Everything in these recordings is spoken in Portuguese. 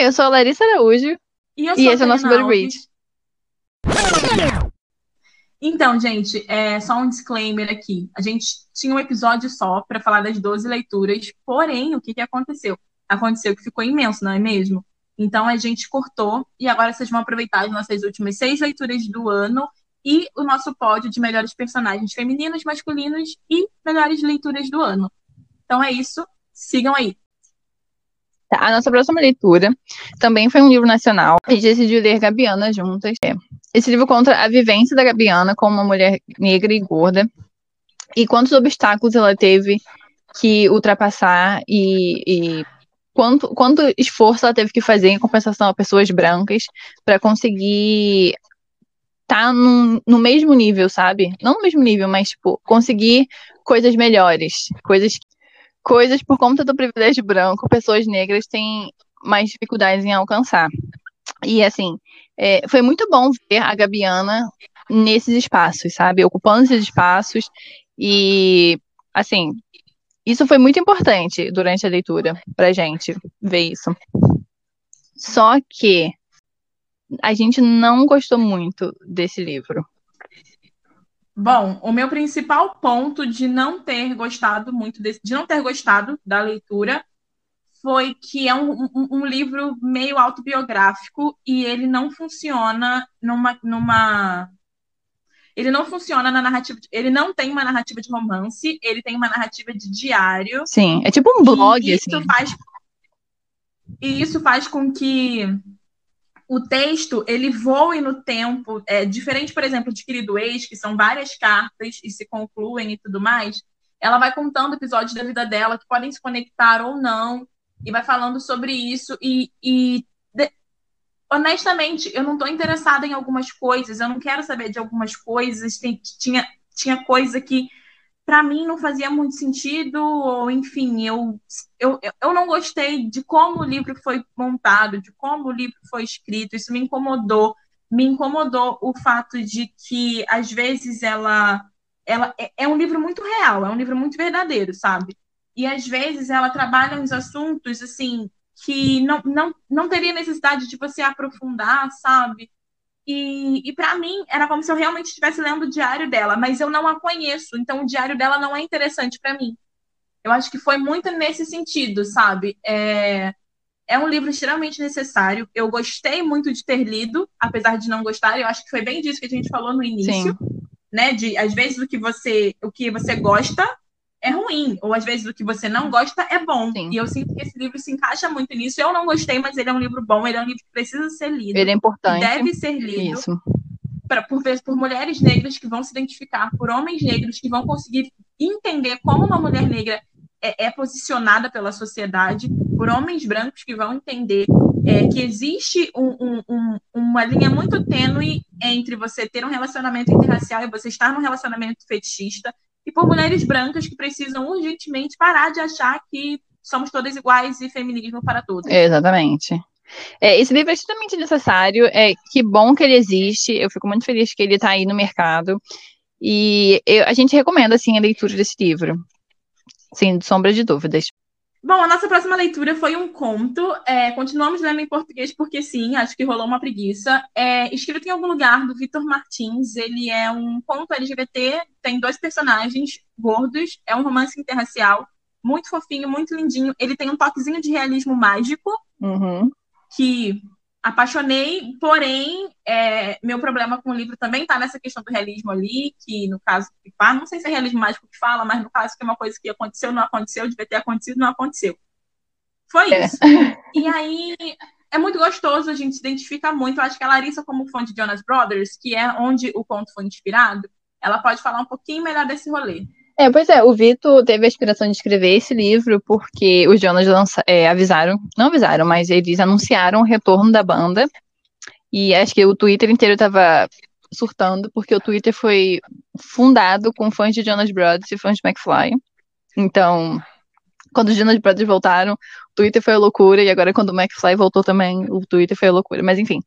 Oi, eu sou a Larissa Araújo. E eu E esse é o nosso Alves. Então, gente, é só um disclaimer aqui. A gente tinha um episódio só para falar das 12 leituras, porém, o que, que aconteceu? Aconteceu que ficou imenso, não é mesmo? Então a gente cortou e agora vocês vão aproveitar as nossas últimas seis leituras do ano e o nosso pódio de melhores personagens femininos, masculinos e melhores leituras do ano. Então é isso, sigam aí. Tá, A nossa próxima leitura também foi um livro nacional. A gente decidiu ler Gabiana juntas. É. Esse livro conta a vivência da Gabiana como uma mulher negra e gorda e quantos obstáculos ela teve que ultrapassar e, e quanto, quanto esforço ela teve que fazer em compensação a pessoas brancas para conseguir estar num, no mesmo nível, sabe? Não no mesmo nível, mas tipo, conseguir coisas melhores, coisas coisas por conta do privilégio branco, pessoas negras têm mais dificuldades em alcançar. E assim, é, foi muito bom ver a Gabiana nesses espaços, sabe? Ocupando esses espaços. E assim, isso foi muito importante durante a leitura pra gente ver isso. Só que a gente não gostou muito desse livro. Bom, o meu principal ponto de não ter gostado muito desse, de não ter gostado da leitura foi que é um, um- um livro meio autobiográfico e ele não funciona numa, numa ele não funciona na narrativa, de- ele não tem uma narrativa de romance, ele tem uma narrativa de diário Sim, é tipo um blog, e isso assim. faz e isso faz com que o texto ele voe no tempo, é diferente, por exemplo, de Querido Ex, que são várias cartas e se concluem e tudo mais. Ela vai contando episódios da vida dela que podem se conectar ou não e vai falando sobre isso e, e de- honestamente eu não estou interessada em algumas coisas, eu não quero saber de algumas coisas. Tem- tinha tinha coisa que para mim não fazia muito sentido, ou enfim, eu, eu, eu não gostei de como o livro foi montado, de como o livro foi escrito, isso me incomodou. Me incomodou o fato de que, às vezes, ela, ela é, é um livro muito real, é um livro muito verdadeiro, sabe? E às vezes ela trabalha uns assuntos assim que não, não, não teria necessidade de você aprofundar, sabe? E, e para mim era como se eu realmente estivesse lendo o diário dela, mas eu não a conheço, então o diário dela não é interessante para mim. Eu acho que foi muito nesse sentido, sabe? É, é um livro extremamente necessário. Eu gostei muito de ter lido, apesar de não gostar. Eu acho que foi bem disso que a gente falou no início, Sim. né? De às vezes o que você o que você gosta é ruim, ou às vezes o que você não gosta é bom. Sim. E eu sinto que esse livro se encaixa muito nisso. Eu não gostei, mas ele é um livro bom. Ele é um livro que precisa ser lido. Ele é importante. Deve ser lido Isso. pra, por, por mulheres negras que vão se identificar, por homens negros que vão conseguir entender como uma mulher negra é, é posicionada pela sociedade, por homens brancos que vão entender é, que existe um- um- um- uma linha muito tênue entre você ter um relacionamento interracial e você estar num relacionamento fetichista, e por mulheres brancas que precisam urgentemente parar de achar que somos todas iguais e feminismo para todas. Exatamente. É, esse livro é extremamente necessário. É, que bom que ele existe. Eu fico muito feliz que ele está aí no mercado. E eu- a gente recomenda, assim, a leitura desse livro. Sem sombra de dúvidas. Bom, a nossa próxima leitura foi um conto. É, continuamos lendo em português porque sim, acho que rolou uma preguiça. É, escrito em algum lugar do Vitor Martins. Ele é um conto LGBT, tem dois personagens gordos, é um romance interracial, muito fofinho, muito lindinho. Ele tem um toquezinho de realismo mágico Uhum. que apaixonei, porém, é, meu problema com o livro também está nessa questão do realismo ali, que no caso, não sei se é realismo mágico que fala, mas no caso que é uma coisa que aconteceu, não aconteceu, devia ter acontecido, não aconteceu. Foi É. isso. E aí é muito gostoso, a gente se identifica muito. Eu acho que a Larissa, como fã de Jonas Brothers, que é onde o conto foi inspirado, ela pode falar um pouquinho melhor desse rolê. É, pois é, o Vitor teve a inspiração de escrever esse livro porque os Jonas lança- é, avisaram, não avisaram, mas eles anunciaram o retorno da banda. E acho que o Twitter inteiro tava surtando, porque o Twitter foi fundado com fãs de Jonas Brothers e fãs de McFly. Então, quando os Jonas Brothers voltaram, o Twitter foi a loucura, e agora quando o McFly voltou também, o Twitter foi a loucura. Mas enfim,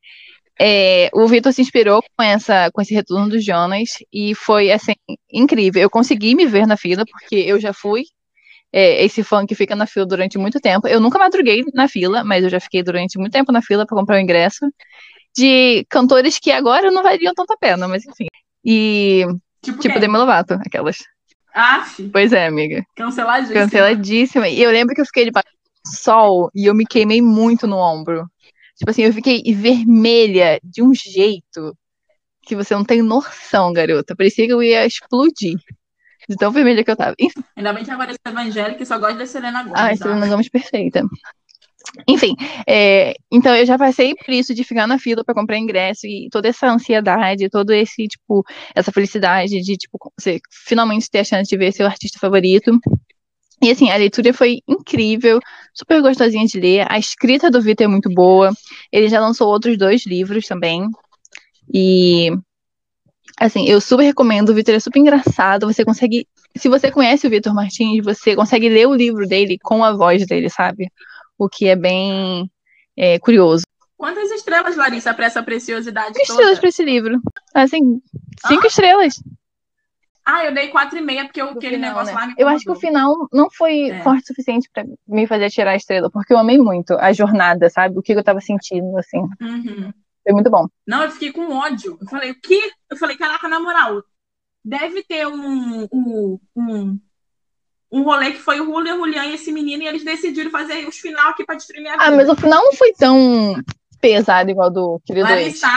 é, o Vitor se inspirou com essa, com esse retorno dos Jonas e foi assim incrível. Eu consegui me ver na fila porque eu já fui é, esse fã que fica na fila durante muito tempo. Eu nunca madruguei na fila, mas eu já fiquei durante muito tempo na fila para comprar o ingresso. De cantores que agora não valiam tanta pena, mas enfim. E. Tipo, tipo Demi Lovato, aquelas. Aff. Pois é, amiga. Canceladíssima. Canceladíssima. E eu lembro que eu fiquei de sol e eu me queimei muito no ombro. Tipo assim, eu fiquei vermelha de um jeito que você não tem noção, garota. Parecia que eu ia explodir. De tão vermelha que eu tava. Enfim. Ainda bem que agora é evangélica e só gosta da Selena Gomez. Ai, Selena Gomes perfeita. Enfim, é, então eu já passei por isso de ficar na fila para comprar ingresso e toda essa ansiedade, todo esse, tipo, essa felicidade de, tipo, você finalmente ter a chance de ver seu artista favorito. E assim, a leitura foi incrível, super gostosinha de ler. A escrita do Vitor é muito boa. Ele já lançou outros dois livros também. E assim, eu super recomendo. O Vitor é super engraçado. Você consegue. Se você conhece o Vitor Martins, você consegue ler o livro dele com a voz dele, sabe? O que é bem é, curioso. Quantas estrelas, Larissa, para essa preciosidade? Cinco estrelas para esse livro. Assim, cinco ah? estrelas. Ah, eu dei quatro e meia porque aquele final, negócio né? lá me Eu acho que o final não foi é. forte o suficiente para me fazer tirar a estrela, porque eu amei muito a jornada, sabe? O que eu tava sentindo, assim. Uhum. Foi muito bom. Não, eu fiquei com ódio. Eu falei, o quê? Eu falei, caraca, na moral, deve ter um, um, um, um rolê que foi o Julian, Julian e esse menino, e eles decidiram fazer os final aqui pra destruir minha ah, vida. Ah, mas o final não foi tão pesado igual do querido Larissa,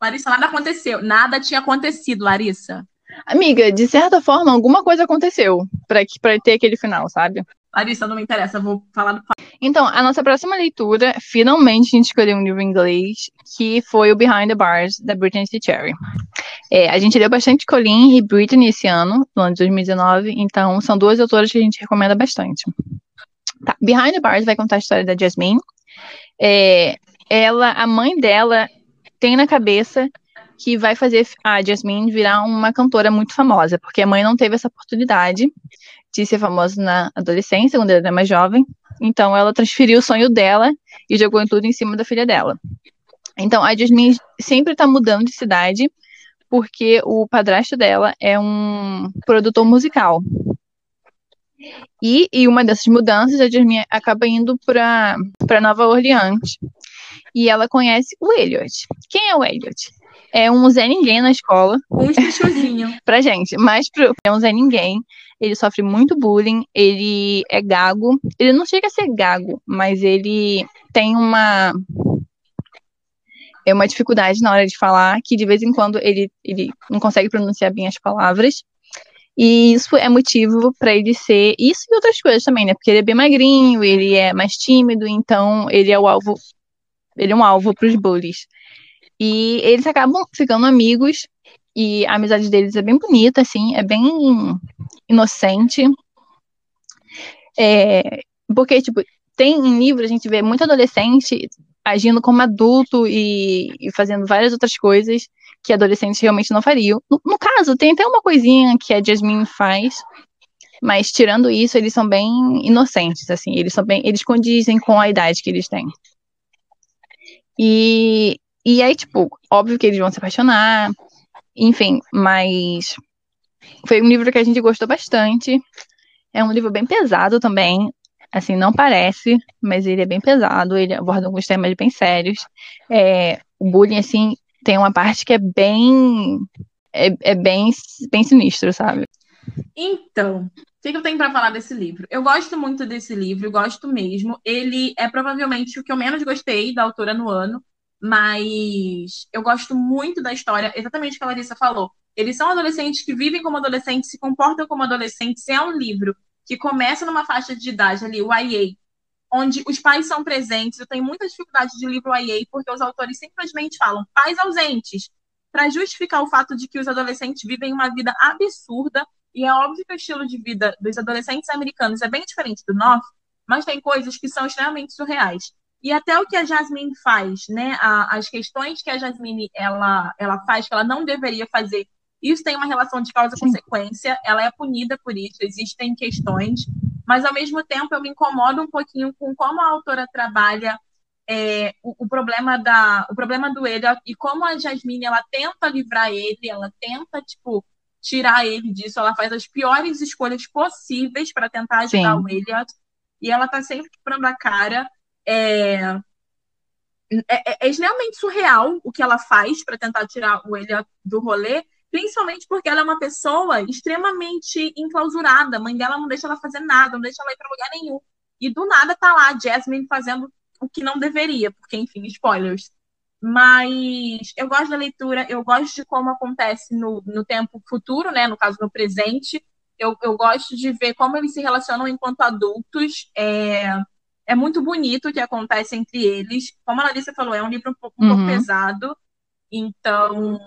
Larissa, nada aconteceu. Nada tinha acontecido, Larissa. Amiga, de certa forma, alguma coisa aconteceu pra, pra ter aquele final, sabe? Larissa, não me interessa, vou falar do. Então, a nossa próxima leitura, finalmente a gente escolheu um livro em inglês, que foi o Behind the Bars, da Britney C. Cherry. É, a gente leu bastante Colleen e Britney esse ano, no ano de 2019, então são duas autoras que a gente recomenda bastante. Tá, Behind the Bars vai contar a história da Jasmine. É, ela, a mãe dela tem na cabeça que vai fazer a Jasmine virar uma cantora muito famosa, porque a mãe não teve essa oportunidade de ser famosa na adolescência, quando ela era mais jovem. Então ela transferiu o sonho dela e jogou tudo em cima da filha dela. Então a Jasmine sempre está mudando de cidade porque o padrasto dela é um produtor musical. E, e uma dessas mudanças, a Jasmine acaba indo para Nova Orleans. E ela conhece o Elliot. Quem é o Elliot? É um Zé Ninguém na escola. Um chuchuzinho. pra gente, mas pro, é um Zé Ninguém. Ele sofre muito bullying, ele é gago. Ele não chega a ser gago, mas ele tem uma. É uma dificuldade na hora de falar, que de vez em quando ele, ele não consegue pronunciar bem as palavras. E isso é motivo para ele ser. Isso e outras coisas também, né? Porque ele é bem magrinho, ele é mais tímido, então ele é o alvo. Ele é um alvo para os bullies. E eles acabam ficando amigos. E a amizade deles é bem bonita, assim, é bem inocente. É, porque, tipo, tem em livro, a gente vê muito adolescente agindo como adulto e, e fazendo várias outras coisas que adolescentes realmente não fariam. No, no, caso, tem até uma coisinha que a Jasmine faz, mas tirando isso, eles são bem inocentes, assim, eles são bem, eles condizem com a idade que eles têm. E e aí, tipo, óbvio que eles vão se apaixonar, enfim, mas foi um livro que a gente gostou bastante. É um livro bem pesado também, assim, não parece, mas ele é bem pesado, ele aborda alguns temas bem sérios. É, o bullying, assim, tem uma parte que é bem. É, é bem, bem sinistro, sabe? Então, o que, eu tenho para falar desse livro? Eu gosto muito desse livro, gosto mesmo. Ele é provavelmente o que eu menos gostei da autora no ano, mas eu gosto muito da história, exatamente o que a Larissa falou. Eles são adolescentes que vivem como adolescentes, se comportam como adolescentes. É um livro que começa numa faixa de idade ali, o IA, onde os pais são presentes. Eu tenho muita dificuldade de livro IA, porque os autores simplesmente falam pais ausentes, para justificar o fato de que os adolescentes vivem uma vida absurda. E é óbvio que o estilo de vida dos adolescentes americanos é bem diferente do nosso, mas tem coisas que são extremamente surreais. E até o que a Jasmine faz, né? A, as questões que a Jasmine ela, ela faz que ela não deveria fazer, isso tem uma relação de causa-consequência, ela é punida por isso, existem questões, mas ao mesmo tempo eu me incomodo um pouquinho com como a autora trabalha é, o, o, problema da o problema do ele e como a Jasmine ela tenta livrar ele, ela tenta tipo tirar ele disso. Ela faz as piores escolhas possíveis para tentar ajudar Sim. o Elliot. E ela tá sempre quebrando a cara. É... É, é, surreal o que ela faz para tentar tirar o Elliot do rolê, principalmente porque ela é uma pessoa extremamente enclausurada. A mãe dela não deixa ela fazer nada, não deixa ela ir para lugar nenhum. E do nada tá lá a Jasmine fazendo o que não deveria, porque, enfim, spoilers. Mas eu gosto da leitura, eu gosto de como acontece no, no tempo futuro, né? No caso, no presente. Eu, eu gosto de ver como eles se relacionam enquanto adultos. É, é muito bonito o que acontece entre eles. Como a Larissa falou, é um livro um pouco, um pouco Uhum. pesado. Então,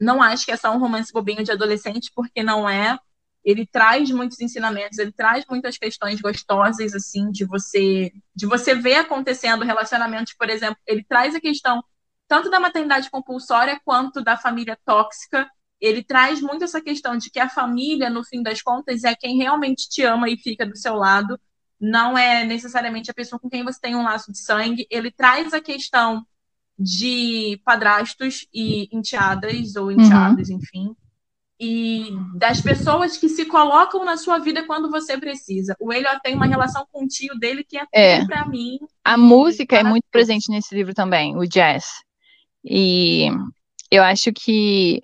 não acho que é só um romance bobinho de adolescente, porque não é. Ele traz muitos ensinamentos, ele traz muitas questões gostosas, assim, de você, de você ver acontecendo relacionamentos, por exemplo. Ele traz a questão tanto da maternidade compulsória quanto da família tóxica. Ele traz muito essa questão de que a família, no fim das contas, é quem realmente te ama e fica do seu lado. Não é necessariamente a pessoa com quem você tem um laço de sangue. Ele traz a questão de padrastos e enteadas ou enteados, enfim. E das pessoas que se colocam na sua vida quando você precisa. O Elliot tem uma relação com o tio dele que é, É. pra mim. A música é muito presente nesse livro também, o jazz. E eu acho que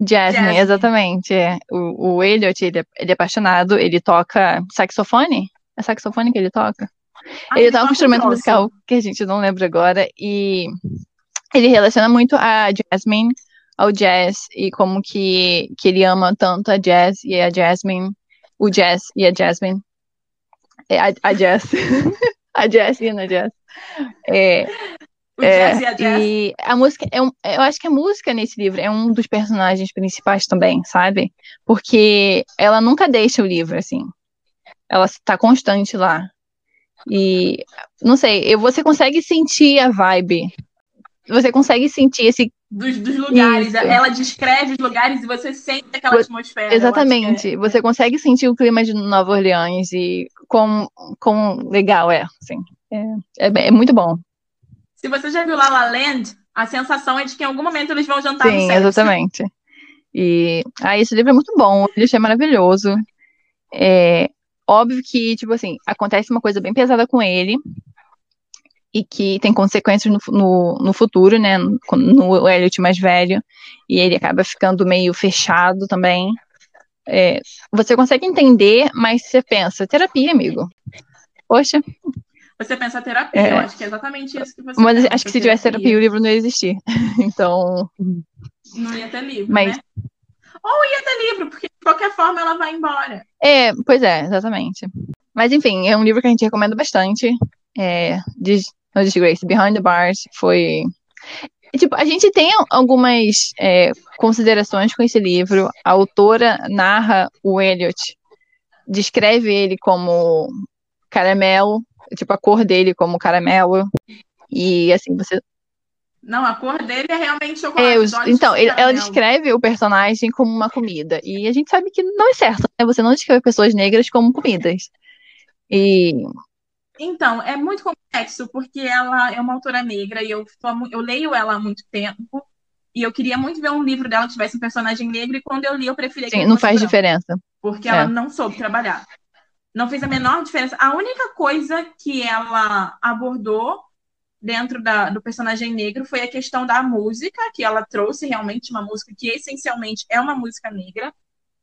Jasmine, Jasmine. exatamente. é. O, o Elliot, ele é, ele é apaixonado, ele toca saxofone? É saxofone que ele toca? Ah, Ele toca um instrumento grosso. musical que a gente não lembra agora e ele relaciona muito a Jasmine ao jazz e como que, que ele ama tanto a Jazz e a Jasmine, o Jazz e a Jasmine, é, a, a Jazz, a Jazz e a Jazz. É, O é, Jazz e a Jazz. e a música, é um, eu acho que a música nesse livro é um dos personagens principais também, sabe? Porque ela nunca deixa o livro, assim. Ela está constante lá. E, não sei, eu- você consegue sentir a vibe. Você consegue sentir esse. Dos, dos lugares. Isso. Ela descreve os lugares e você sente aquela atmosfera. Eu é- Exatamente. Você consegue sentir o clima de Nova Orleans e quão, quão legal é, assim. É, é, é muito bom. Se você já viu La La Land, a sensação é de que em algum momento eles vão jantar no Sim, set. exatamente. E ah, esse livro é muito bom, ele é maravilhoso. É óbvio que, tipo assim, acontece uma coisa bem pesada com ele e que tem consequências no, no, no futuro, né? No, no Elliot mais velho, e ele acaba ficando meio fechado também. É, você consegue entender, mas você pensa, terapia, amigo. Poxa, Você pensa terapia, É. eu acho que é exatamente isso que você mas pensa, acho que se tivesse terapia, o livro não ia existir. Então, Não ia ter livro, Mas- né? Ou ia ter livro, porque de qualquer forma ela vai embora. É, pois é, exatamente. Mas enfim, é um livro que a gente recomenda bastante. É, de, no Disgrace, Behind the Bars, foi. Tipo, a gente tem algumas é, considerações com esse livro. A autora narra o Elliot, descreve ele como caramelo, tipo, a cor dele como caramelo. E assim, você. Não, a cor dele é realmente chocolate. É, os- então, ele- ela descreve o personagem como uma comida. E a gente sabe que não é certo, né? Você não descreve pessoas negras como comidas. E Então, é muito complexo, porque ela é uma autora negra e eu, eu leio ela há muito tempo. E eu queria muito ver um livro dela que tivesse um personagem negro, e quando eu li, eu preferia que Sim, não faz branco, diferença. Porque É. ela não soube trabalhar. Não fez a menor diferença. A única coisa que ela abordou dentro da- do personagem negro foi a questão da música, que ela trouxe realmente uma música que essencialmente é uma música negra.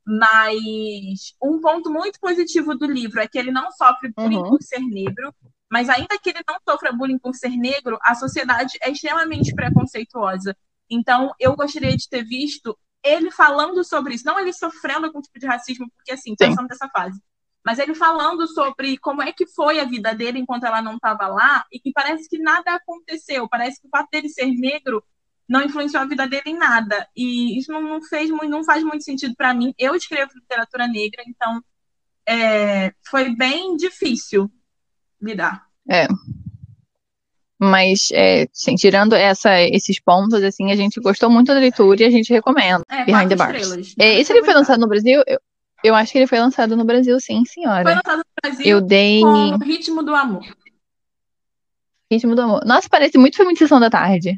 Mas um ponto muito positivo do livro é que ele não sofre bullying Uhum. por ser negro, mas ainda que ele não sofra bullying por ser negro, a sociedade é extremamente preconceituosa. Então, eu gostaria de ter visto ele falando sobre isso, não ele sofrendo algum tipo de racismo, porque assim, Sim. passando dessa fase. Mas ele falando sobre como é que foi a vida dele enquanto ela não estava lá, e que parece que nada aconteceu. Parece que o fato dele ser negro não influenciou a vida dele em nada. E isso não, fez, não faz muito sentido para mim. Eu escrevo literatura negra, então é, foi bem difícil lidar. Mas, é, sim, tirando essa, esses pontos, assim, a gente gostou muito da leitura e a gente recomenda. É, Behind the Bars. estrelas. É, esse livro foi lançado no Brasil? Eu, eu acho que ele foi lançado no Brasil, sim, Foi senhora. lançado no Brasil Eu dei com Ritmo do Amor. Ritmo do Amor. Nossa, parece muito filme de Sessão da Tarde.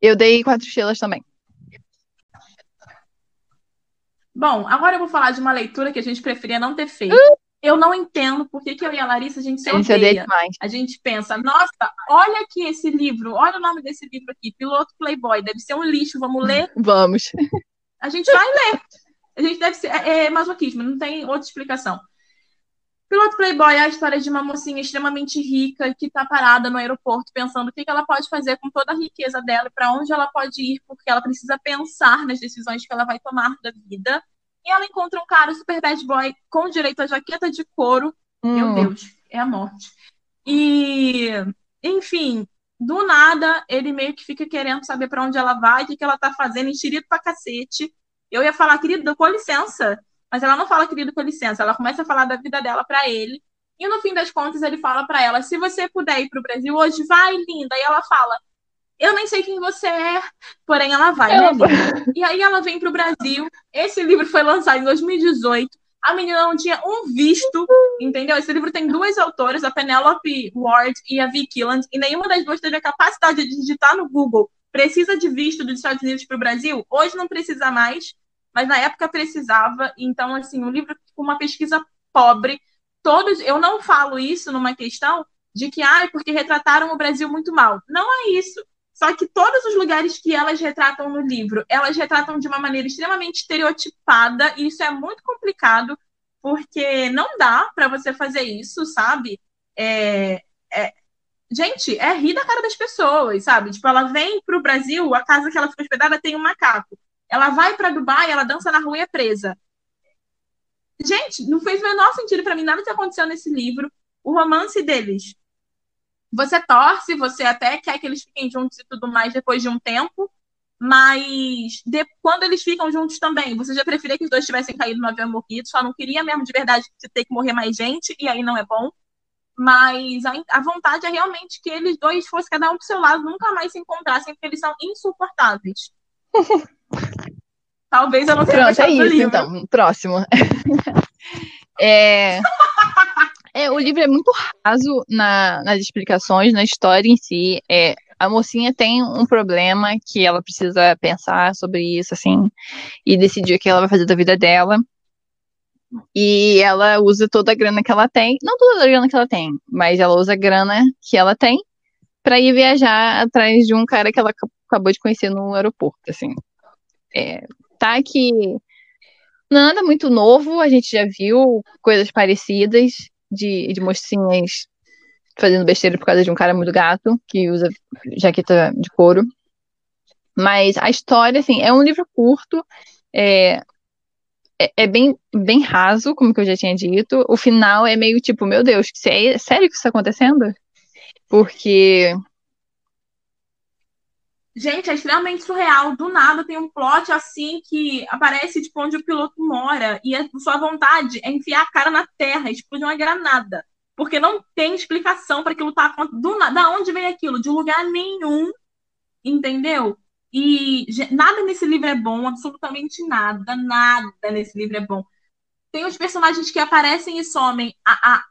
Eu dei quatro estrelas também. Bom, agora eu vou falar de uma leitura que a gente preferia não ter feito. Eu não entendo por que, que eu e a Larissa a gente se odeia demais. A gente pensa, nossa, olha aqui esse livro, olha o nome desse livro aqui, Piloto Playboy, deve ser um lixo, vamos ler. Vamos. A gente vai ler. A gente deve ser. É, é masoquismo, não tem outra explicação. Piloto Playboy é a história de uma mocinha extremamente rica que está parada no aeroporto pensando o que, que ela pode fazer com toda a riqueza dela e para onde ela pode ir, porque ela precisa pensar nas decisões que ela vai tomar da vida. E ela encontra um cara super bad boy com direito a jaqueta de couro. Meu Hum. Deus, é a morte. E, enfim, do nada, ele meio que fica querendo saber para onde ela vai, o que, que ela tá fazendo, enxerido pra cacete. Eu ia falar, querido, com licença. Mas ela não fala, querido, com licença. Ela começa a falar da vida dela pra ele. E no fim das contas, ele fala pra ela: se você puder ir pro Brasil hoje, vai, linda. E ela fala: eu nem sei quem você é, porém ela vai, né, Ela- linda? E aí ela vem pro Brasil. Esse livro foi lançado em 2018. A menina não tinha um visto, entendeu? Esse livro tem duas autoras, a Penelope Ward e a Vicky Killand, e nenhuma das duas teve a capacidade de digitar no Google precisa de visto dos Estados Unidos para o Brasil. Hoje não precisa mais, mas na época precisava. Então, assim, o livro com uma pesquisa pobre. Todos, eu não falo isso numa questão de que, ah, porque retrataram o Brasil muito mal. Não é isso. Só que todos os lugares que elas retratam no livro, elas retratam de uma maneira extremamente estereotipada, e isso é muito complicado, porque não dá para você fazer isso, sabe? É, é- Gente, é rir da cara das pessoas, sabe? Tipo, ela vem pro Brasil, a casa que ela fica hospedada tem um macaco. Ela vai para Dubai, ela dança na rua e é presa. Gente, não fez o menor sentido para mim nada que aconteceu nesse livro. O romance deles você torce, você até quer que eles fiquem juntos e tudo mais depois de um tempo, mas de- quando eles ficam juntos também, você já preferia que os dois tivessem caído no avião morrido, só não queria mesmo de verdade ter que morrer mais gente, e aí não é bom. Mas a, a vontade é realmente que eles dois fossem cada um pro seu lado, nunca mais se encontrassem, porque eles são insuportáveis. Talvez eu não tenha Pronto, é isso, livro. então. Próximo. É, é, o livro é muito raso na- nas explicações, na história em si. É, a mocinha tem um problema que ela precisa pensar sobre isso, assim, e decidir o que ela vai fazer da vida dela. E ela usa toda a grana que ela tem, não toda a grana que ela tem, mas ela usa a grana que ela tem pra ir viajar atrás de um cara que ela ac- acabou de conhecer no aeroporto, assim. É, tá que nada muito novo, a gente já viu coisas parecidas de, de mocinhas fazendo besteira por causa de um cara muito gato que usa jaqueta de couro. Mas a história, assim, é um livro curto, é, é, é bem, bem raso, como eu já tinha dito. O final é meio tipo, meu Deus, sé- sério que isso tá acontecendo? Porque Gente, é extremamente surreal. Do nada tem um plot assim que aparece tipo onde o piloto mora e a sua vontade é enfiar a cara na terra, explodir uma granada, porque não tem explicação para aquilo estar acontecendo. Do nada, da onde vem aquilo? De lugar nenhum, entendeu? E nada nesse livro é bom, absolutamente nada, nada nesse livro é bom. Tem os personagens que aparecem e somem a, a,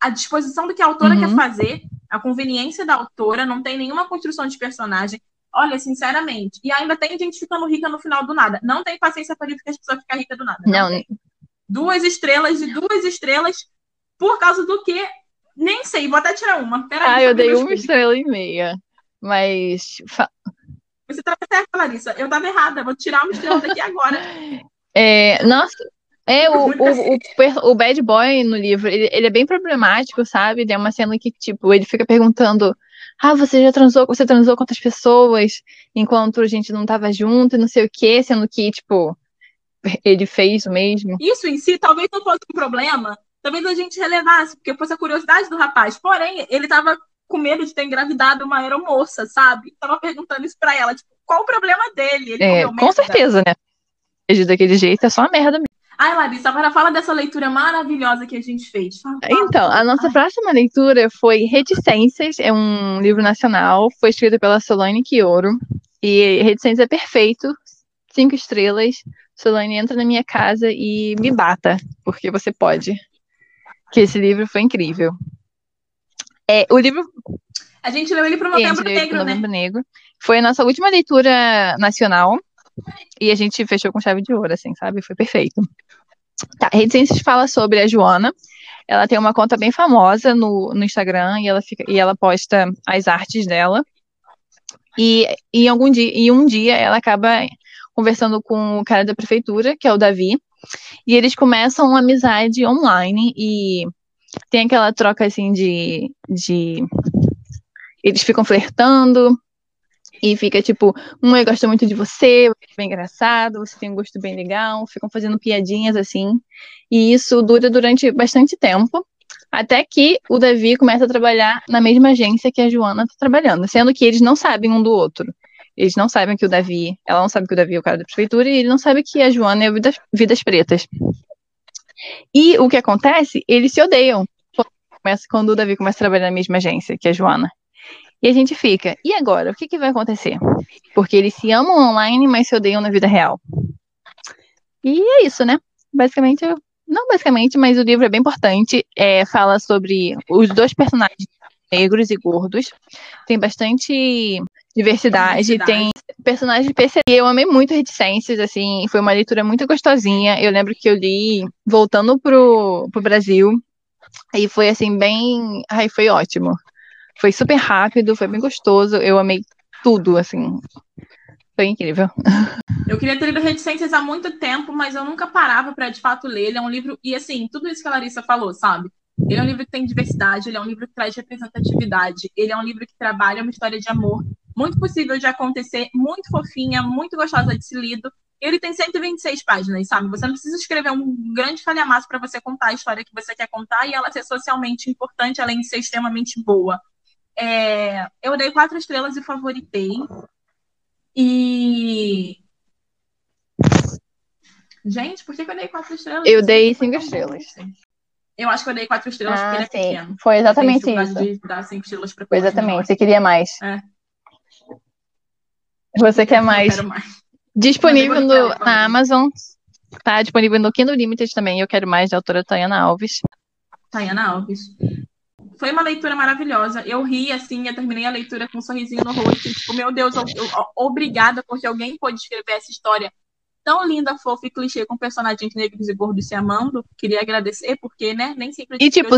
a disposição do que a autora Uhum. quer fazer, a conveniência da autora, não tem nenhuma construção de personagem. Olha, sinceramente. E ainda tem gente ficando rica no final do nada. Não tem paciência para ver que as pessoas ficam ricas do nada. não, tem. Duas estrelas e duas estrelas por causa do quê? Nem sei. Vou até tirar uma. Peraí, ah, eu dei uma estrela e meia. Mas Você tá certa, Larissa. Eu tava errada. Vou tirar uma estrela daqui agora. É, nossa, é o, o, per- o bad boy no livro, ele, ele é bem problemático, sabe? Tem uma cena que, tipo, ele fica perguntando: Ah, você já transou, você transou com outras pessoas enquanto a gente não tava junto e não sei o quê, sendo que, tipo, ele fez o mesmo. Isso em si talvez não fosse um problema. Talvez a gente relevasse, porque fosse a curiosidade do rapaz. Porém, ele tava com medo de ter engravidado uma aeromoça, sabe? Tava perguntando isso pra ela. Tipo, qual o problema dele? Ele É, com certeza, né? Agir daquele jeito é só uma merda mesmo. Ai, Larissa, agora fala dessa leitura maravilhosa que a gente fez. Fala, fala, Então, a nossa Ai, próxima leitura foi Reticências, é um livro nacional, foi escrito pela Solane Quioro, e Reticências é perfeito, cinco estrelas. Solane entra na minha casa e me bata, porque você pode. Que esse livro foi incrível. É, o livro A gente leu ele pro Gente, Novembro Negro, né? Novembro Negro. Foi a nossa última leitura nacional. E a gente fechou com chave de ouro, assim, sabe? Foi perfeito. Tá, Reticências fala sobre a Joana. Ela tem uma conta bem famosa no, no Instagram e ela, fica, e ela posta as artes dela. E, e, algum dia, e um dia ela acaba conversando com o cara da prefeitura, que é o Davi, e eles começam uma amizade online e tem aquela troca assim de, de eles ficam flertando e fica tipo, um eu gosto muito de você, você é bem engraçado, você tem um gosto bem legal, ficam fazendo piadinhas assim. E isso dura durante bastante tempo, até que o Davi começa a trabalhar na mesma agência que a Joana está trabalhando, sendo que eles não sabem um do outro. Eles não sabem que o Davi, ela não sabe que o Davi é o cara da prefeitura e ele não sabe que a Joana é o Vidas, Vidas Pretas. E o que acontece? Eles se odeiam quando o Davi começa a trabalhar na mesma agência que a Joana. E a gente fica, e agora? O que, que vai acontecer? Porque eles se amam online, mas se odeiam na vida real. E é isso, né? Basicamente, não basicamente, mas o livro é bem importante. É, fala sobre os dois personagens negros e gordos. Tem bastante diversidade, diversidade. tem personagens PCD. Eu amei muito Reticências, assim, foi uma leitura muito gostosinha. Eu lembro que eu li voltando pro, pro Brasil. E foi assim, bem. Ai, foi ótimo. Foi super rápido, foi bem gostoso. Eu amei tudo, assim. Foi incrível. Eu queria ter lido Reticências há muito tempo, mas eu nunca parava para de fato ler. Ele é um livro. E assim, tudo isso que a Larissa falou, sabe? Ele é um livro que tem diversidade, ele é um livro que traz representatividade, ele é um livro que trabalha uma história de amor muito possível de acontecer, muito fofinha, muito gostosa de ser lido. Ele tem 126 páginas, sabe? Você não precisa escrever um grande falhamaço para você contar a história que você quer contar e ela ser socialmente importante, além de ser extremamente boa. É, eu dei quatro estrelas e favoritei. E. Gente, por que, eu dei quatro estrelas? Eu dei cinco estrelas. Eu acho que eu dei quatro estrelas ah, porque ele é pequeno. Foi exatamente isso. De dar cinco estrelas pra Foi exatamente. Você queria mais. É. Você quer mais. mais. Disponível no, na Amazon. Tá disponível no Kindle Limited também. Eu quero mais da autora Tayana Alves. Tayana Alves. Foi uma leitura maravilhosa. Eu ri, assim, eu terminei a leitura com um sorrisinho no rosto. Tipo, meu Deus, eu, eu, obrigada porque alguém pôde escrever essa história tão linda, fofa e clichê com personagens negros e gordos se amando. Queria agradecer, porque, né, nem sempre e, tipo,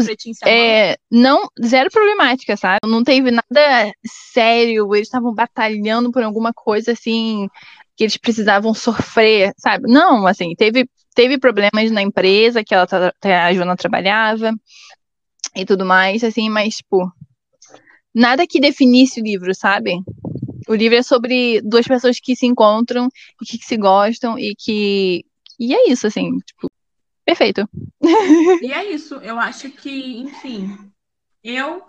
é, não, zero problemática, sabe? Não teve nada sério, eles estavam batalhando por alguma coisa, assim, que eles precisavam sofrer, sabe? Não, assim, teve, teve problemas na empresa que ela, a Joana trabalhava, e tudo mais, assim, mas, tipo, nada que definisse o livro, sabe? O livro é sobre duas pessoas que se encontram e que se gostam e que. E é isso, assim, tipo, perfeito. E é isso. Eu acho que, enfim, eu.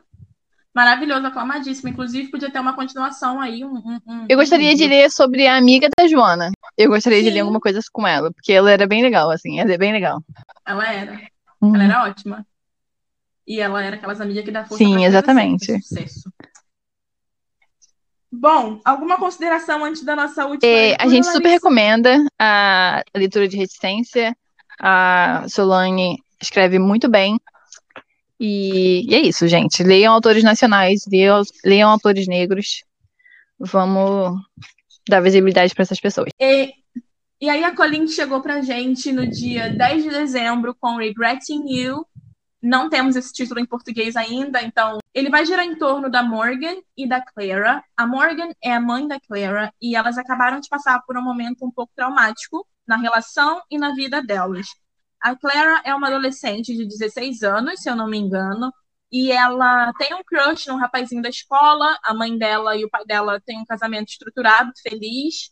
Maravilhoso, aclamadíssimo. Inclusive, podia ter uma continuação aí. Um, um, eu gostaria de ler sobre a amiga da Joana. Eu gostaria Sim. de ler alguma coisa com ela, porque ela era bem legal, assim, ela é bem legal. Ela era. Uhum. Ela era ótima. E ela era aquelas amigas que dá força Sim, exatamente. Sucesso. Bom, alguma consideração antes da nossa última? É, a gente super recomenda a leitura de resistência. A Solane escreve muito bem. E, e é isso, gente. Leiam autores nacionais, leiam, leiam autores negros. Vamos dar visibilidade para essas pessoas. E, e aí a Colin chegou pra gente no dia 10 de dezembro com Regretting You, não temos esse título em português ainda, então ele vai girar em torno da Morgan e da Clara. A Morgan é a mãe da Clara e elas acabaram de passar por um momento um pouco traumático na relação e na vida delas. A Clara é uma adolescente de 16 anos, se eu não me engano, e ela tem um crush num rapazinho da escola. A mãe dela e o pai dela têm um casamento estruturado, feliz.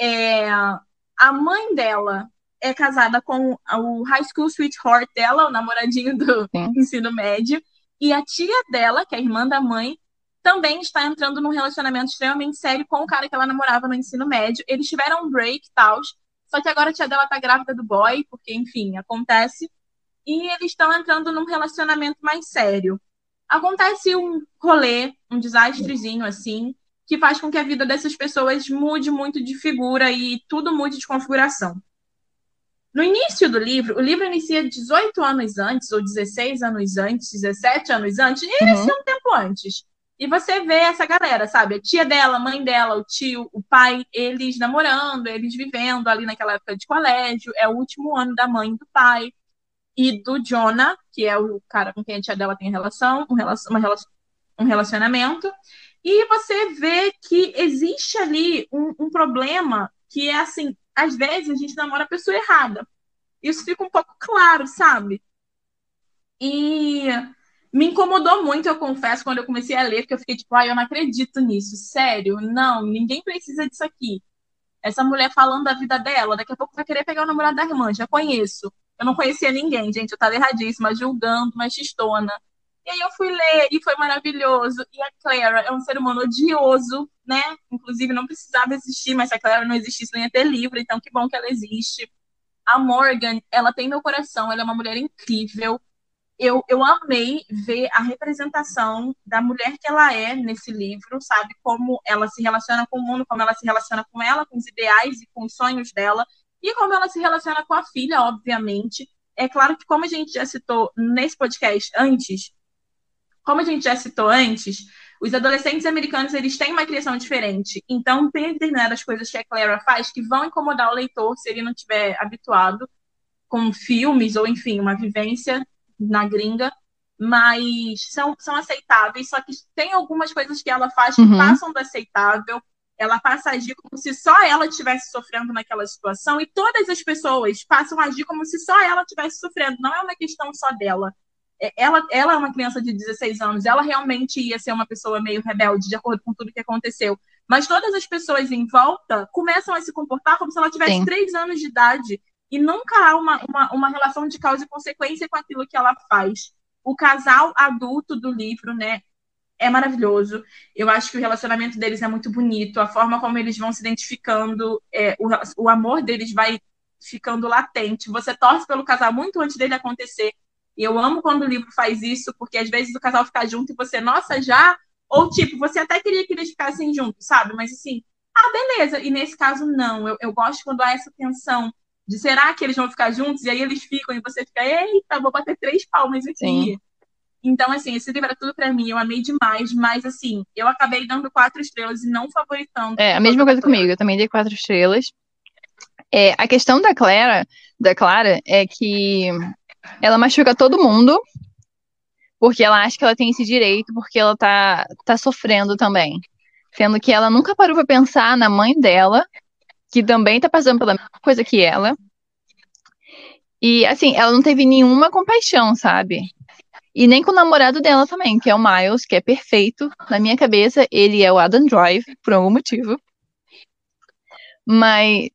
É... A mãe dela é casada com o high school sweetheart dela, o namoradinho do Sim. ensino médio. E a tia dela, que é a irmã da mãe, também está entrando num relacionamento extremamente sério com o cara que ela namorava no ensino médio. Eles tiveram um break e tal, só que agora a tia dela tá grávida do boy, porque, enfim, acontece. E eles estão entrando num relacionamento mais sério. Acontece um rolê, um desastrezinho assim, que faz com que a vida dessas pessoas mude muito de figura e tudo mude de configuração. No início do livro, o livro inicia 18 anos antes, ou 16 anos antes, 17 anos antes, e inicia uhum. um tempo antes. E você vê essa galera, sabe? A tia dela, a mãe dela, o tio, o pai, eles namorando, eles vivendo ali naquela época de colégio. É o último ano da mãe do pai. E do Jonah, que é o cara com quem a tia dela tem relação, um, relacion, uma, um relacionamento. E você vê que existe ali um, um problema que é assim, às vezes a gente namora a pessoa errada. Isso fica um pouco claro, sabe? E me incomodou muito, eu confesso, quando eu comecei a ler, porque eu fiquei tipo, ai, eu não acredito nisso, sério, não, ninguém precisa disso aqui. Essa mulher falando da vida dela, daqui a pouco vai querer pegar o namorado da irmã, já conheço. Eu não conhecia ninguém, gente, eu tava erradíssima, julgando, machistona. E aí eu fui ler e foi maravilhoso. E a Clara é um ser humano odioso, né? Inclusive não precisava existir, mas se a Clara não existisse, não ia ter livro, então que bom que ela existe. A Morgan, ela tem meu coração, ela é uma mulher incrível eu, eu amei ver a representação da mulher que ela é nesse livro, sabe? Como ela se relaciona com o mundo, como ela se relaciona com ela, com os ideais e com os sonhos dela, e como ela se relaciona com a filha, obviamente. É claro que, como a gente já citou nesse podcast antes, como a gente já citou antes, os adolescentes americanos eles têm uma criação diferente. Então, tem determinadas coisas que a Clara faz que vão incomodar o leitor se ele não estiver habituado com filmes ou, enfim, uma vivência na gringa, mas são, são aceitáveis, só que tem algumas coisas que ela faz que uhum. passam do aceitável. Ela passa a agir como se só ela estivesse sofrendo naquela situação, e todas as pessoas passam a agir como se só ela estivesse sofrendo. Não é uma questão só dela. É, ela, ela é uma criança de 16 anos, ela realmente ia ser uma pessoa meio rebelde, de acordo com tudo que aconteceu. Mas todas as pessoas em volta começam a se comportar como se ela tivesse Sim. 3 anos de idade e nunca há uma, uma, uma relação de causa e consequência com aquilo que ela faz. O casal adulto do livro, né, é maravilhoso. Eu acho que o relacionamento deles é muito bonito, a forma como eles vão se identificando, é, o, o amor deles vai ficando latente. Você torce pelo casal muito antes dele acontecer. E eu amo quando o livro faz isso, porque às vezes o casal fica junto e você, nossa, já. Ou tipo, você até queria que eles ficassem juntos, sabe? Mas assim, ah, beleza. E nesse caso, não. Eu, eu gosto quando há essa tensão de será que eles vão ficar juntos? E aí eles ficam e você fica, eita, vou bater três palmas aqui. Sim. Então, assim, esse livro é tudo para mim, eu amei demais, mas assim, eu acabei dando quatro estrelas e não favoritando. É, a mesma coisa comigo, eu também dei quatro estrelas. É, a questão da Clara, da Clara é que ela machuca todo mundo porque ela acha que ela tem esse direito, porque ela tá, tá sofrendo também. Sendo que ela nunca parou pra pensar na mãe dela, que também tá passando pela mesma coisa que ela. E, assim, ela não teve nenhuma compaixão, sabe? E nem com o namorado dela também, que é o Miles, que é perfeito. Na minha cabeça, ele é o Adam Drive, por algum motivo. Mas.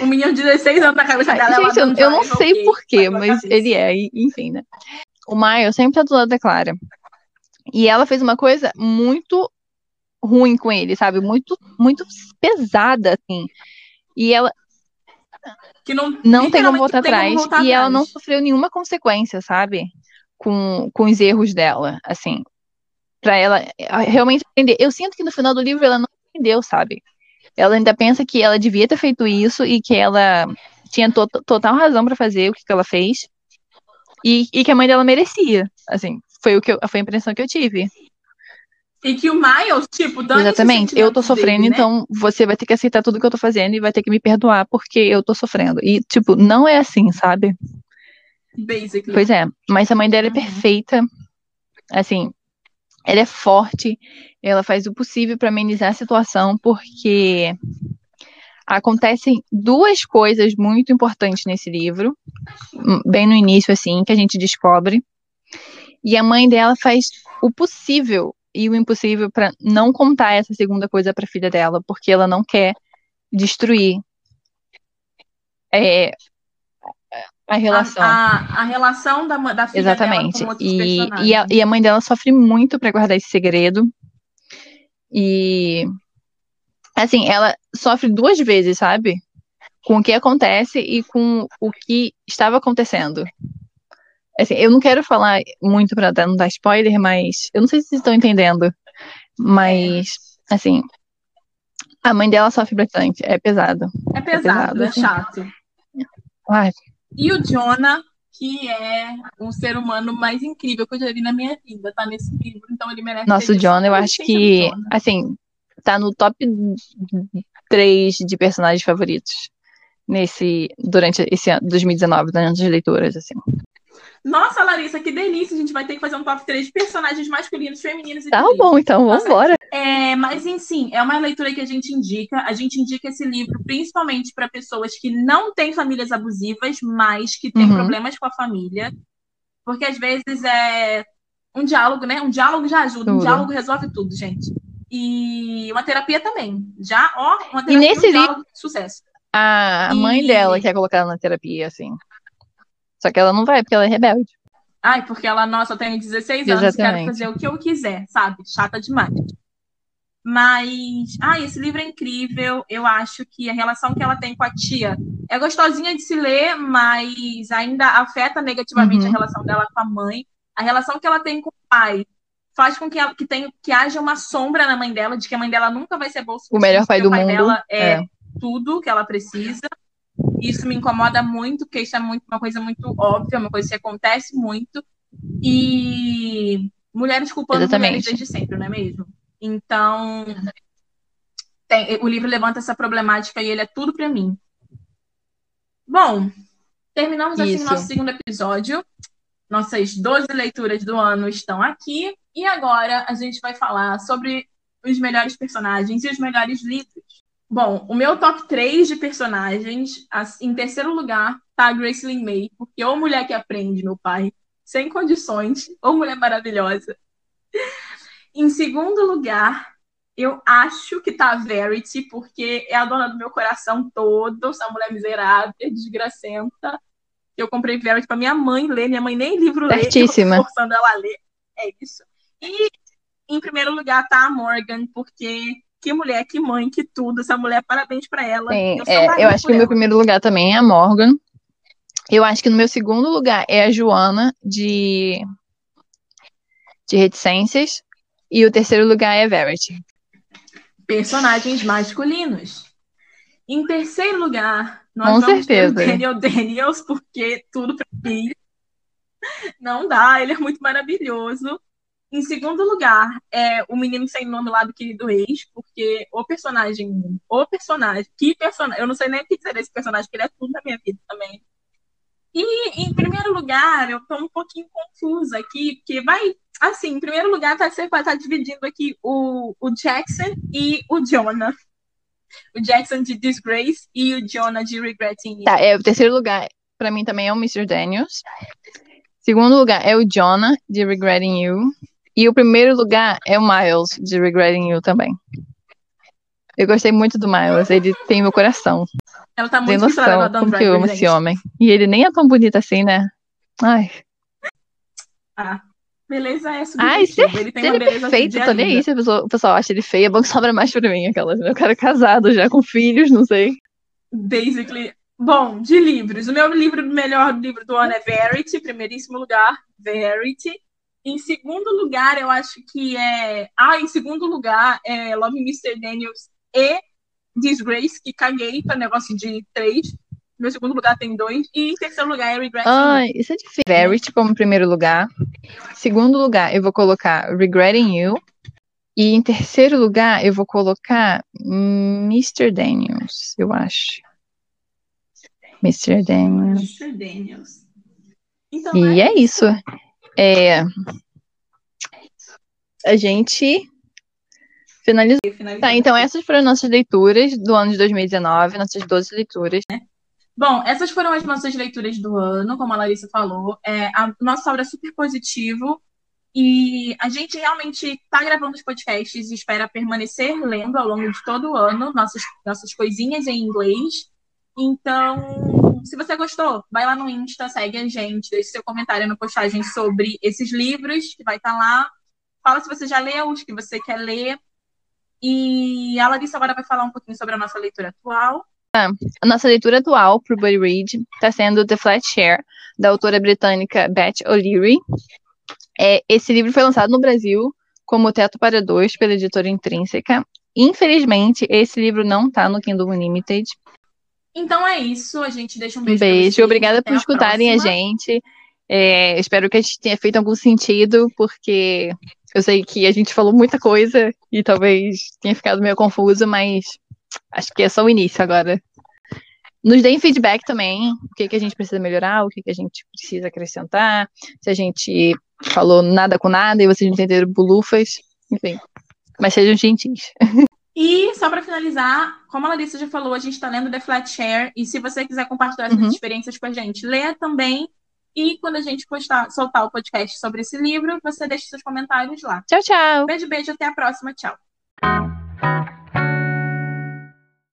Um menino de 16 anos na cabeça dela. Gente, eu, eu, não sei porquê, mas ele é, enfim, né? O Miles sempre tá do lado da Clara. E ela fez uma coisa muito ruim com ele, sabe? Muito, muito pesada, assim. E ela que não, não tem como voltar atrás. Voltar e atrás. ela não sofreu nenhuma consequência, sabe? Com, com os erros dela, assim. Pra ela realmente aprender. Eu sinto que no final do livro ela não entendeu, sabe? Ela ainda pensa que ela devia ter feito isso e que ela tinha to total razão para fazer o que, que ela fez. E, e, que a mãe dela merecia. Assim, foi, o que eu, foi a impressão que eu tive. E que o Miles, tipo, dando Exatamente. Eu tô sofrendo, dele, né? então você vai ter que aceitar tudo que eu tô fazendo e vai ter que me perdoar porque eu tô sofrendo. E, tipo, não é assim, sabe? Basically. Pois é. Mas a mãe dela é uhum. perfeita. Assim, ela é forte. Ela faz o possível para amenizar a situação, porque acontecem duas coisas muito importantes nesse livro, bem no início, assim, que a gente descobre. E a mãe dela faz o possível e o impossível para não contar essa segunda coisa para a filha dela, porque ela não quer destruir é, a relação. A, a, a, relação da, da filha Exatamente. dela com e, e a, e a mãe dela sofre muito para guardar esse segredo. E assim, ela sofre duas vezes, sabe? Com o que acontece e com o que estava acontecendo. Assim, eu não quero falar muito para não dar spoiler, mas eu não sei se vocês estão entendendo. Mas, assim, a mãe dela sofre bastante. É pesado. É pesado, é, pesado, é assim. chato. Ai. E o Jonah, que é um ser humano mais incrível que eu já vi na minha vida, tá nesse livro, então ele merece. Nossa, o John, eu acho que, assim, tá no top 3 de personagens favoritos nesse durante esse ano 2019, durante as leituras, assim. Nossa, Larissa, que delícia! A gente vai ter que fazer um top 3 de personagens masculinos, femininos e Tá bom, então vamos embora. É, mas, enfim, é uma leitura que a gente indica. A gente indica esse livro principalmente para pessoas que não têm famílias abusivas, mas que têm uhum. problemas com a família. Porque às vezes é um diálogo, né? Um diálogo já ajuda, tudo. um diálogo resolve tudo, gente. E uma terapia também. Já, ó, uma terapia, e nesse um diálogo, livro, sucesso. A mãe e... dela quer colocar ela na terapia, assim. Só que ela não vai, porque ela é rebelde. Ai, porque ela, nossa, eu tenho 16 anos, Exatamente. quero fazer o que eu quiser, sabe? Chata demais. Mas, ai, esse livro é incrível. Eu acho que a relação que ela tem com a tia é gostosinha de se ler, mas ainda afeta negativamente uhum. a relação dela com a mãe. A relação que ela tem com o pai faz com que, ela, que, tenha, que haja uma sombra na mãe dela, de que a mãe dela nunca vai ser boa o melhor pai do pai mundo. dela é, é tudo que ela precisa. Isso me incomoda muito, porque isso é muito, uma coisa muito óbvia, uma coisa que acontece muito. E mulheres culpando Exatamente. mulheres desde sempre, não é mesmo? Então, tem, o livro levanta essa problemática e ele é tudo para mim. Bom, terminamos assim o nosso segundo episódio. Nossas 12 leituras do ano estão aqui. E agora a gente vai falar sobre os melhores personagens e os melhores livros. Bom, o meu top 3 de personagens, em terceiro lugar, tá a Gracelyn May, porque ou mulher que aprende, meu pai, sem condições, ou mulher maravilhosa. Em segundo lugar, eu acho que tá a Verity, porque é a dona do meu coração todo, essa mulher miserável, desgracenta. Eu comprei Verity para minha mãe ler, minha mãe nem livro lê, eu forçando ela a ler. É isso. E em primeiro lugar tá a Morgan, porque que mulher, que mãe, que tudo. Essa mulher, parabéns para ela. Sim, eu, é, eu acho que o meu primeiro lugar também é a Morgan. Eu acho que no meu segundo lugar é a Joana, de, de Reticências. E o terceiro lugar é a Verity. Personagens masculinos. Em terceiro lugar, nós Com vamos certeza. ter o Daniel Daniels, porque tudo para mim não dá, ele é muito maravilhoso. Em segundo lugar, é o menino sem nome lá do querido ex, porque o personagem, o personagem, que personagem, eu não sei nem o que dizer desse personagem, porque ele é tudo na minha vida também. E em primeiro lugar, eu tô um pouquinho confusa aqui, porque vai, assim, em primeiro lugar tá, tá dividindo aqui o, o Jackson e o Jonah. O Jackson de Disgrace e o Jonah de Regretting Tá, é, o terceiro lugar, para mim também é o Mr. Daniels. Segundo lugar é o Jonah de Regretting You. E o primeiro lugar é o Miles, de Regretting You também. Eu gostei muito do Miles, ele tem meu coração. Ela tá muito tem noção como Driver, que eu amo gente. esse homem. E ele nem é tão bonito assim, né? Ai. Ah, beleza é Ai, certeza, ele tem uma ele é perfeito, tô nem aí se o pessoal acha ele feio, é bom que sobra mais pra mim, aquelas. Meu cara é casado já, com filhos, não sei. Basically. Bom, de livros. O meu livro, melhor livro do ano é Verity, primeiríssimo lugar, Verity. Em segundo lugar, eu acho que é. Ah, em segundo lugar, é Love Mr. Daniels e Disgrace, que caguei para negócio de três. Meu segundo lugar tem dois. E em terceiro lugar é Regret. Ah, isso é difícil. Verity como primeiro lugar. Segundo lugar, eu vou colocar Regretting You. E em terceiro lugar, eu vou colocar Mr. Daniels, eu acho. Mr. Daniels. Mr. Daniels. Então, e é, é isso. É, a gente finalizou. Tá, então essas foram nossas leituras do ano de 2019, nossas 12 leituras. Bom, essas foram as nossas leituras do ano, como a Larissa falou. É, a nossa obra é super positivo e a gente realmente está gravando os podcasts e espera permanecer lendo ao longo de todo o ano nossas, nossas coisinhas em inglês. Então, se você gostou, vai lá no Insta, segue a gente, deixe seu comentário na postagem sobre esses livros, que vai estar tá lá. Fala se você já leu, os que você quer ler. E a Larissa agora vai falar um pouquinho sobre a nossa leitura atual. Ah, a nossa leitura atual para o Buddy Read está sendo The Flat Share, da autora britânica Beth O'Leary. É, esse livro foi lançado no Brasil como Teto para Dois pela editora Intrínseca. Infelizmente, esse livro não está no Kindle Unlimited. Então é isso. A gente deixa um Um beijo. pra beijo. Obrigada Até por escutarem a próxima. gente. É, espero que a gente tenha feito algum sentido, porque eu sei que a gente falou muita coisa e talvez tenha ficado meio confuso, mas acho que é só o início agora. Nos deem feedback também, o que, que a gente precisa melhorar, o que, que a gente precisa acrescentar, se a gente falou nada com nada e vocês entenderam bulufas, enfim. Mas sejam gentis. E só para finalizar, como a Larissa já falou, a gente está lendo The Flat Share. E se você quiser compartilhar essas Uhum. experiências com a gente, lê também. E quando a gente postar, soltar o podcast sobre esse livro, você deixa seus comentários lá. Tchau, tchau! Beijo, beijo, até a próxima. Tchau.